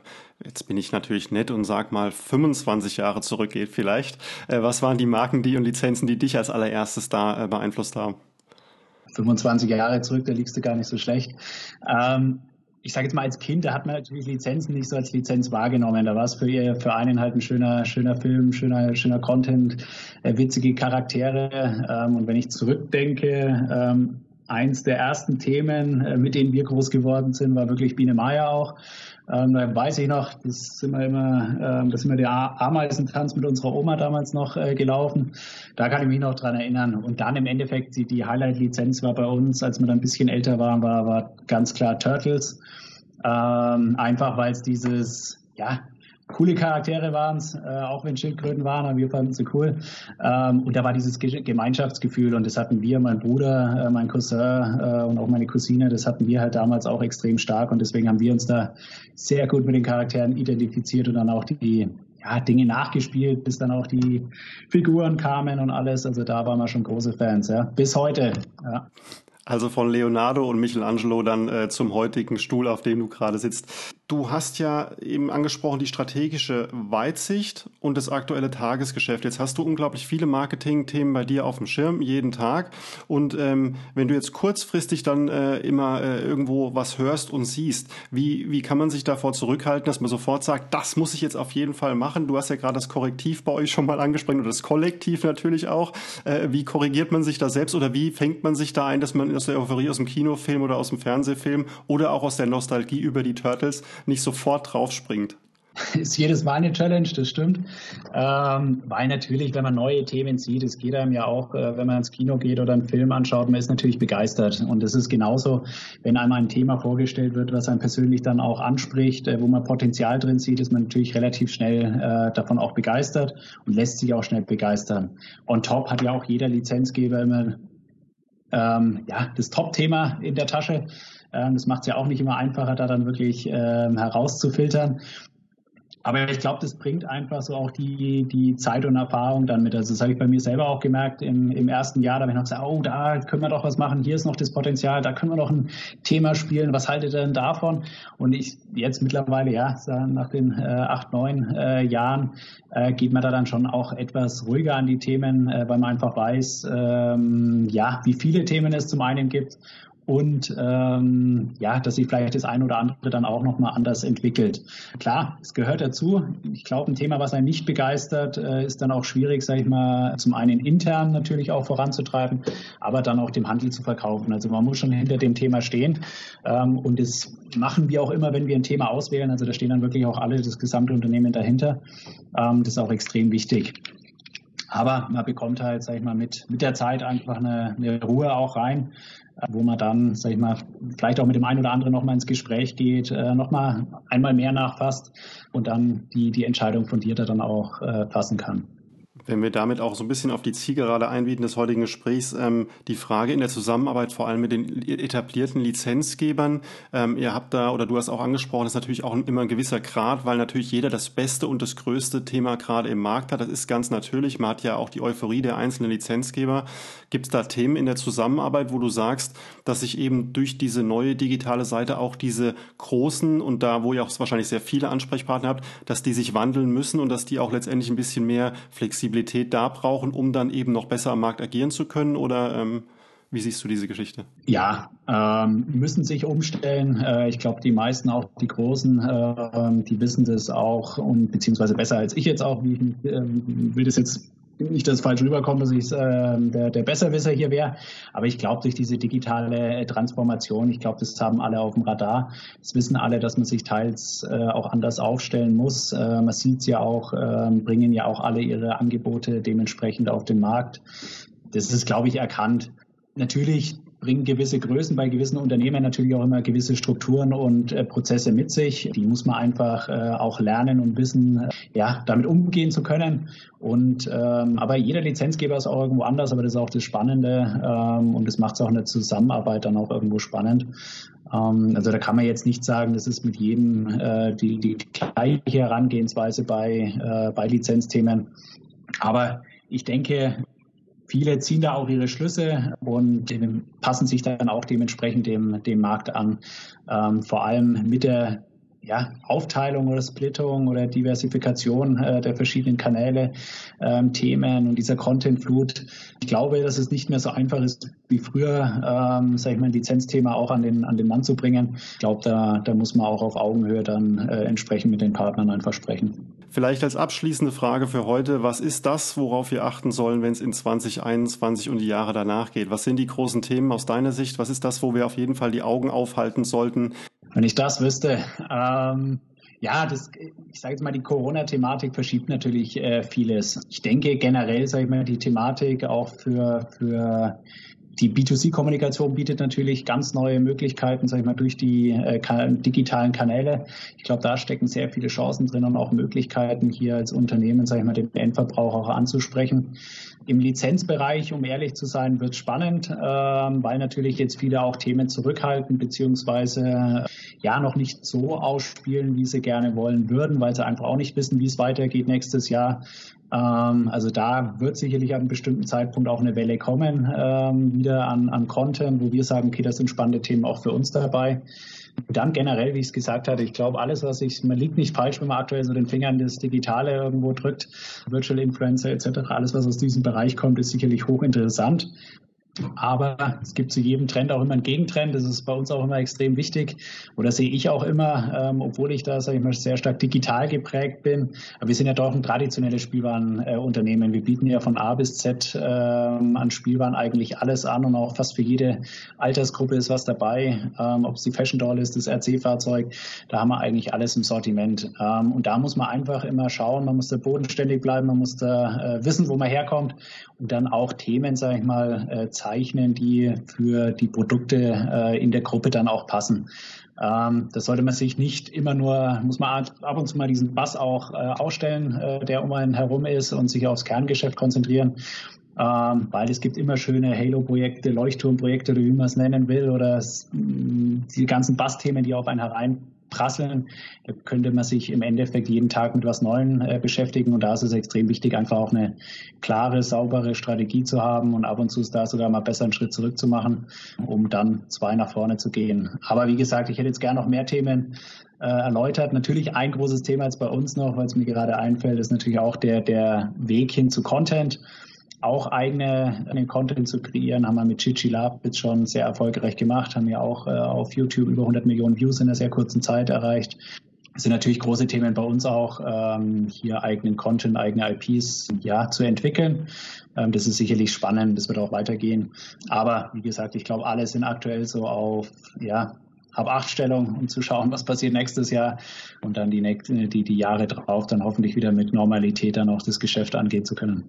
Speaker 3: jetzt bin ich natürlich nett und sag mal 25 Jahre zurückgeht vielleicht. Äh, was waren die Marken, die und Lizenzen, die dich als allererstes da äh, beeinflusst haben?
Speaker 2: 25 Jahre zurück, da liegst du gar nicht so schlecht. Ähm, ich sage jetzt mal als Kind, da hat man natürlich Lizenzen nicht so als Lizenz wahrgenommen. Da war es für, für einen halt ein schöner, schöner Film, schöner, schöner Content, äh, witzige Charaktere. Ähm, und wenn ich zurückdenke, ähm, eins der ersten Themen, äh, mit denen wir groß geworden sind, war wirklich Biene Meier auch. Ähm, da weiß ich noch, das sind wir immer, ähm, das sind wir der Ameisentanz mit unserer Oma damals noch äh, gelaufen. Da kann ich mich noch dran erinnern. Und dann im Endeffekt, die, die Highlight-Lizenz war bei uns, als wir dann ein bisschen älter waren, war, war ganz klar Turtles. Ähm, einfach weil es dieses, ja, coole Charaktere waren es, äh, auch wenn Schildkröten waren, aber wir fanden sie cool. Ähm, und da war dieses Gemeinschaftsgefühl und das hatten wir, mein Bruder, äh, mein Cousin äh, und auch meine Cousine, das hatten wir halt damals auch extrem stark und deswegen haben wir uns da sehr gut mit den Charakteren identifiziert und dann auch die ja, Dinge nachgespielt, bis dann auch die Figuren kamen und alles. Also da waren wir schon große Fans, ja. Bis heute. Ja.
Speaker 3: Also von Leonardo und Michelangelo dann äh, zum heutigen Stuhl, auf dem du gerade sitzt. Du hast ja eben angesprochen die strategische Weitsicht und das aktuelle Tagesgeschäft. Jetzt hast du unglaublich viele Marketing-Themen bei dir auf dem Schirm jeden Tag. Und ähm, wenn du jetzt kurzfristig dann äh, immer äh, irgendwo was hörst und siehst, wie, wie kann man sich davor zurückhalten, dass man sofort sagt, das muss ich jetzt auf jeden Fall machen? Du hast ja gerade das Korrektiv bei euch schon mal angesprochen oder das Kollektiv natürlich auch. Äh, wie korrigiert man sich da selbst oder wie fängt man sich da ein, dass man aus der Euphorie aus dem Kinofilm oder aus dem Fernsehfilm oder auch aus der Nostalgie über die Turtles nicht sofort draufspringt.
Speaker 2: Ist jedes Mal eine Challenge, das stimmt. Ähm, weil natürlich, wenn man neue Themen sieht, es geht einem ja auch, äh, wenn man ins Kino geht oder einen Film anschaut, man ist natürlich begeistert. Und es ist genauso, wenn einmal ein Thema vorgestellt wird, was einen persönlich dann auch anspricht, äh, wo man Potenzial drin sieht, ist man natürlich relativ schnell äh, davon auch begeistert und lässt sich auch schnell begeistern. On top hat ja auch jeder Lizenzgeber immer ähm, ja, das Top-Thema in der Tasche. Ähm, das macht es ja auch nicht immer einfacher, da dann wirklich ähm, herauszufiltern. Aber ich glaube, das bringt einfach so auch die, die Zeit und Erfahrung dann mit. Also das habe ich bei mir selber auch gemerkt im, im ersten Jahr. Da habe ich noch gesagt, oh, da können wir doch was machen. Hier ist noch das Potenzial. Da können wir doch ein Thema spielen. Was haltet ihr denn davon? Und ich jetzt mittlerweile, ja, nach den äh, acht, neun äh, Jahren, äh, geht man da dann schon auch etwas ruhiger an die Themen, äh, weil man einfach weiß, ähm, ja, wie viele Themen es zum einen gibt und ähm, ja, dass sich vielleicht das eine oder andere dann auch nochmal anders entwickelt. Klar, es gehört dazu. Ich glaube, ein Thema, was einen nicht begeistert, äh, ist dann auch schwierig, sage ich mal, zum einen intern natürlich auch voranzutreiben, aber dann auch dem Handel zu verkaufen. Also man muss schon hinter dem Thema stehen ähm, und das machen wir auch immer, wenn wir ein Thema auswählen. Also da stehen dann wirklich auch alle, das gesamte Unternehmen dahinter. Ähm, das ist auch extrem wichtig. Aber man bekommt halt, sag ich mal, mit, mit der Zeit einfach eine, eine Ruhe auch rein, wo man dann, sag ich mal, vielleicht auch mit dem einen oder anderen nochmal ins Gespräch geht, äh, nochmal einmal mehr nachfasst und dann die, die Entscheidung fundierter dann auch äh, fassen kann.
Speaker 3: Wenn wir damit auch so ein bisschen auf die Zielgerade einbieten des heutigen Gesprächs, ähm, die Frage in der Zusammenarbeit vor allem mit den etablierten Lizenzgebern. Ähm, ihr habt da, oder du hast auch angesprochen, ist natürlich auch immer ein gewisser Grad, weil natürlich jeder das beste und das größte Thema gerade im Markt hat. Das ist ganz natürlich. Man hat ja auch die Euphorie der einzelnen Lizenzgeber. Gibt es da Themen in der Zusammenarbeit, wo du sagst, dass sich eben durch diese neue digitale Seite auch diese großen und da, wo ihr auch wahrscheinlich sehr viele Ansprechpartner habt, dass die sich wandeln müssen und dass die auch letztendlich ein bisschen mehr flexibel Flexibilität da brauchen, um dann eben noch besser am Markt agieren zu können? Oder ähm, wie siehst du diese Geschichte?
Speaker 2: Ja, ähm, müssen sich umstellen. Äh, ich glaube, die meisten, auch die Großen, äh, die wissen das auch und beziehungsweise besser als ich jetzt auch. Ich äh, will das jetzt nicht, dass es falsch rüberkommt, dass ich äh, der, der Besserwisser hier wäre. Aber ich glaube, durch diese digitale Transformation, ich glaube, das haben alle auf dem Radar. Das wissen alle, dass man sich teils äh, auch anders aufstellen muss. Äh, man sieht es ja auch, äh, bringen ja auch alle ihre Angebote dementsprechend auf den Markt. Das ist, glaube ich, erkannt. Natürlich bringen gewisse Größen bei gewissen Unternehmen natürlich auch immer gewisse Strukturen und äh, Prozesse mit sich. Die muss man einfach äh, auch lernen und wissen, äh, ja, damit umgehen zu können. Und ähm, aber jeder Lizenzgeber ist auch irgendwo anders, aber das ist auch das Spannende ähm, und das macht es auch in der Zusammenarbeit dann auch irgendwo spannend. Ähm, also da kann man jetzt nicht sagen, das ist mit jedem äh, die, die gleiche Herangehensweise bei, äh, bei Lizenzthemen. Aber ich denke, Viele ziehen da auch ihre Schlüsse und passen sich dann auch dementsprechend dem, dem Markt an. Ähm, vor allem mit der ja, Aufteilung oder Splittung oder Diversifikation äh, der verschiedenen Kanäle, ähm, Themen und dieser Content-Flut. Ich glaube, dass es nicht mehr so einfach ist wie früher, ähm, sage ich mal, ein Lizenzthema auch an den, an den Mann zu bringen. Ich glaube, da, da muss man auch auf Augenhöhe dann äh, entsprechend mit den Partnern einfach sprechen.
Speaker 3: Vielleicht als abschließende Frage für heute, was ist das, worauf wir achten sollen, wenn es in 2021 und die Jahre danach geht? Was sind die großen Themen aus deiner Sicht? Was ist das, wo wir auf jeden Fall die Augen aufhalten sollten?
Speaker 2: Wenn ich das wüsste, ähm, ja, das, ich sage jetzt mal, die Corona-Thematik verschiebt natürlich äh, vieles. Ich denke generell, sage ich mal, die Thematik auch für, für die B2C-Kommunikation bietet natürlich ganz neue Möglichkeiten, sag ich mal, durch die äh, digitalen Kanäle. Ich glaube, da stecken sehr viele Chancen drin und auch Möglichkeiten, hier als Unternehmen, sag ich mal, den Endverbraucher auch anzusprechen. Im Lizenzbereich, um ehrlich zu sein, wird spannend, ähm, weil natürlich jetzt viele auch Themen zurückhalten, beziehungsweise ja noch nicht so ausspielen, wie sie gerne wollen würden, weil sie einfach auch nicht wissen, wie es weitergeht nächstes Jahr. Ähm, also da wird sicherlich an einem bestimmten Zeitpunkt auch eine Welle kommen, ähm, wieder an, an Content, wo wir sagen, okay, das sind spannende Themen auch für uns dabei. Und dann generell, wie ich es gesagt hatte, ich glaube, alles, was ich, man liegt nicht falsch, wenn man aktuell so den Finger in das Digitale irgendwo drückt, Virtual Influencer etc., alles, was aus diesem Bereich kommt, ist sicherlich hochinteressant. Aber es gibt zu jedem Trend auch immer einen Gegentrend. Das ist bei uns auch immer extrem wichtig. Oder sehe ich auch immer, ähm, obwohl ich da, sage ich mal, sehr stark digital geprägt bin. Aber wir sind ja doch ein traditionelles Spielwarenunternehmen. wir bieten ja von A bis Z ähm, an Spielwaren eigentlich alles an und auch fast für jede Altersgruppe ist was dabei. Ähm, ob es die Fashion Doll ist, das RC-Fahrzeug, da haben wir eigentlich alles im Sortiment. Ähm, und da muss man einfach immer schauen. Man muss da bodenständig bleiben. Man muss da äh, wissen, wo man herkommt und dann auch Themen, sage ich mal, äh, zeichnen, die für die Produkte äh, in der Gruppe dann auch passen. Ähm, das sollte man sich nicht immer nur, muss man ab und zu mal diesen Bass auch äh, ausstellen, äh, der um einen herum ist und sich aufs Kerngeschäft konzentrieren. Ähm, weil es gibt immer schöne Halo-Projekte, Leuchtturmprojekte oder wie man es nennen will, oder die ganzen Bass-Themen, die auf einen herein prasseln. Da könnte man sich im Endeffekt jeden Tag mit was Neuem äh, beschäftigen und da ist es extrem wichtig, einfach auch eine klare, saubere Strategie zu haben und ab und zu ist da sogar mal besser einen Schritt zurück zu machen, um dann zwei nach vorne zu gehen. Aber wie gesagt, ich hätte jetzt gerne noch mehr Themen äh, erläutert. Natürlich ein großes Thema jetzt bei uns noch, weil es mir gerade einfällt, ist natürlich auch der, der Weg hin zu Content auch eigene, eigenen Content zu kreieren, haben wir mit Chichi Lab jetzt schon sehr erfolgreich gemacht, haben ja auch äh, auf YouTube über 100 Millionen Views in einer sehr kurzen Zeit erreicht. Das sind natürlich große Themen bei uns auch, ähm, hier eigenen Content, eigene IPs ja, zu entwickeln. Ähm, das ist sicherlich spannend, das wird auch weitergehen. Aber wie gesagt, ich glaube, alle sind aktuell so auf ja, ab acht Stellung, um zu schauen, was passiert nächstes Jahr und dann die, nächste, die, die Jahre drauf dann hoffentlich wieder mit Normalität dann auch das Geschäft angehen zu können.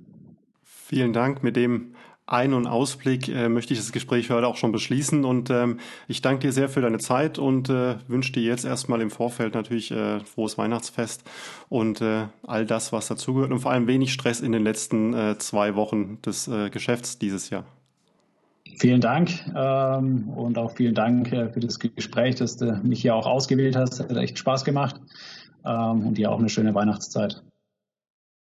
Speaker 3: Vielen Dank. Mit dem Ein- und Ausblick äh, möchte ich das Gespräch heute auch schon beschließen. Und ähm, ich danke dir sehr für deine Zeit und äh, wünsche dir jetzt erstmal im Vorfeld natürlich äh, frohes Weihnachtsfest und äh, all das, was dazugehört und vor allem wenig Stress in den letzten äh, zwei Wochen des äh, Geschäfts dieses Jahr.
Speaker 2: Vielen Dank ähm, und auch vielen Dank für das Gespräch, dass du mich hier auch ausgewählt hast. Hat echt Spaß gemacht ähm, und dir auch eine schöne Weihnachtszeit.